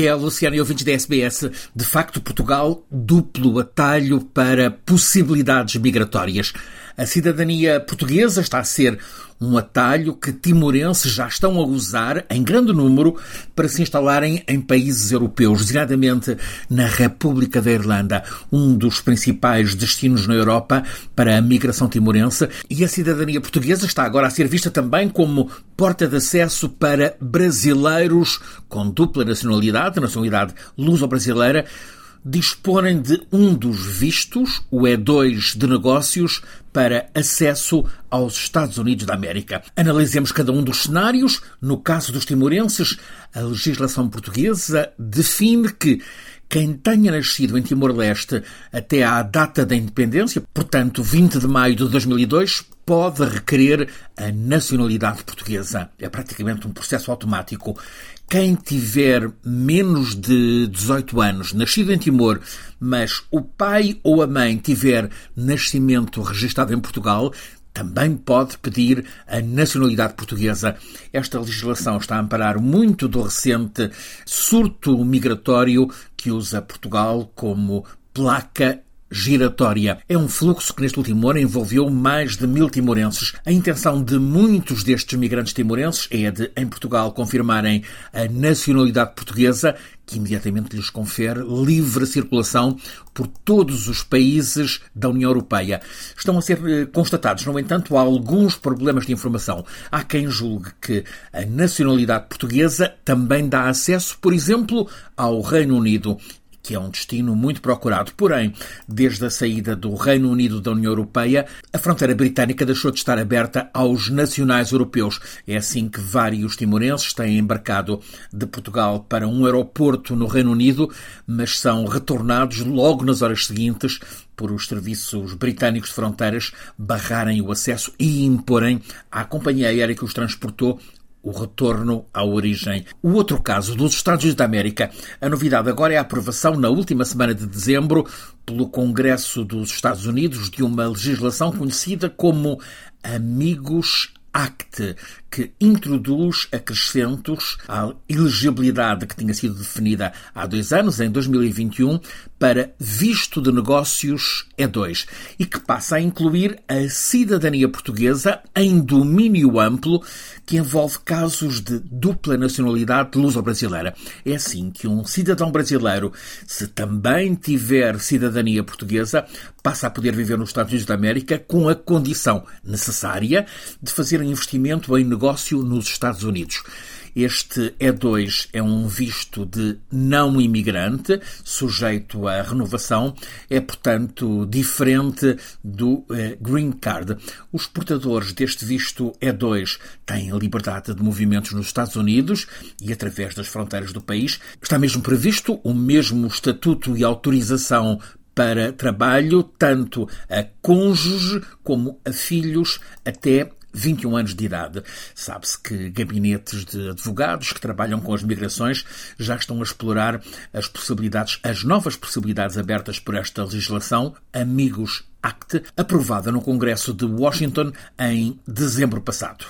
É a Luciana e ouvintes da SBS. De facto, Portugal, duplo atalho para possibilidades migratórias. A cidadania portuguesa está a ser um atalho que timorenses já estão a usar em grande número para se instalarem em países europeus, designadamente na República da Irlanda, um dos principais destinos na Europa para a migração timorense. E a cidadania portuguesa está agora a ser vista também como porta de acesso para brasileiros com dupla nacionalidade, nacionalidade luso-brasileira, disporem de um dos vistos, o E2 de negócios, para acesso aos Estados Unidos da América. Analisemos cada um dos cenários. No caso dos timorenses, a legislação portuguesa define que quem tenha nascido em Timor-Leste até à data da independência, portanto 20 de maio de 2002, pode requerer a nacionalidade portuguesa. É praticamente um processo automático. Quem tiver menos de 18 anos, nascido em Timor, mas o pai ou a mãe tiver nascimento registado em Portugal, também pode pedir a nacionalidade portuguesa. Esta legislação está a amparar muito do recente surto migratório que usa Portugal como placa giratória. É um fluxo que neste último ano envolveu mais de mil timorenses. A intenção de muitos destes migrantes timorenses é a de, em Portugal, confirmarem a nacionalidade portuguesa, que imediatamente lhes confere livre circulação por todos os países da União Europeia. Estão a ser eh, constatados, no entanto, alguns problemas de informação. Há quem julgue que a nacionalidade portuguesa também dá acesso, por exemplo, ao Reino Unido que é um destino muito procurado. Porém, desde a saída do Reino Unido da União Europeia, a fronteira britânica deixou de estar aberta aos nacionais europeus. É assim que vários timorenses têm embarcado de Portugal para um aeroporto no Reino Unido, mas são retornados logo nas horas seguintes por os serviços britânicos de fronteiras barrarem o acesso e imporem à companhia aérea que os transportou o retorno à origem. O outro caso dos Estados Unidos da América. A novidade agora é a aprovação na última semana de dezembro pelo Congresso dos Estados Unidos de uma legislação conhecida como Amigos Act, que introduz acrescentos à elegibilidade que tinha sido definida há dois anos, em 2021, para visto de negócios E2 e que passa a incluir a cidadania portuguesa em domínio amplo que envolve casos de dupla nacionalidade luso-brasileira. É assim que um cidadão brasileiro, se também tiver cidadania portuguesa, passa a poder viver nos Estados Unidos da América com a condição necessária de fazer um investimento em negócio nos Estados Unidos. Este E2 é um visto de não imigrante, sujeito à renovação, é, portanto, diferente do eh, Green Card. Os portadores deste visto E2 têm liberdade de movimentos nos Estados Unidos e através das fronteiras do país. Está mesmo previsto o mesmo estatuto e autorização para trabalho, tanto a cônjuge como a filhos até 21 anos de idade. Sabe-se que gabinetes de advogados que trabalham com as migrações já estão a explorar as possibilidades, as novas possibilidades abertas por esta legislação, Amigos Act, aprovada no Congresso de Washington em dezembro passado.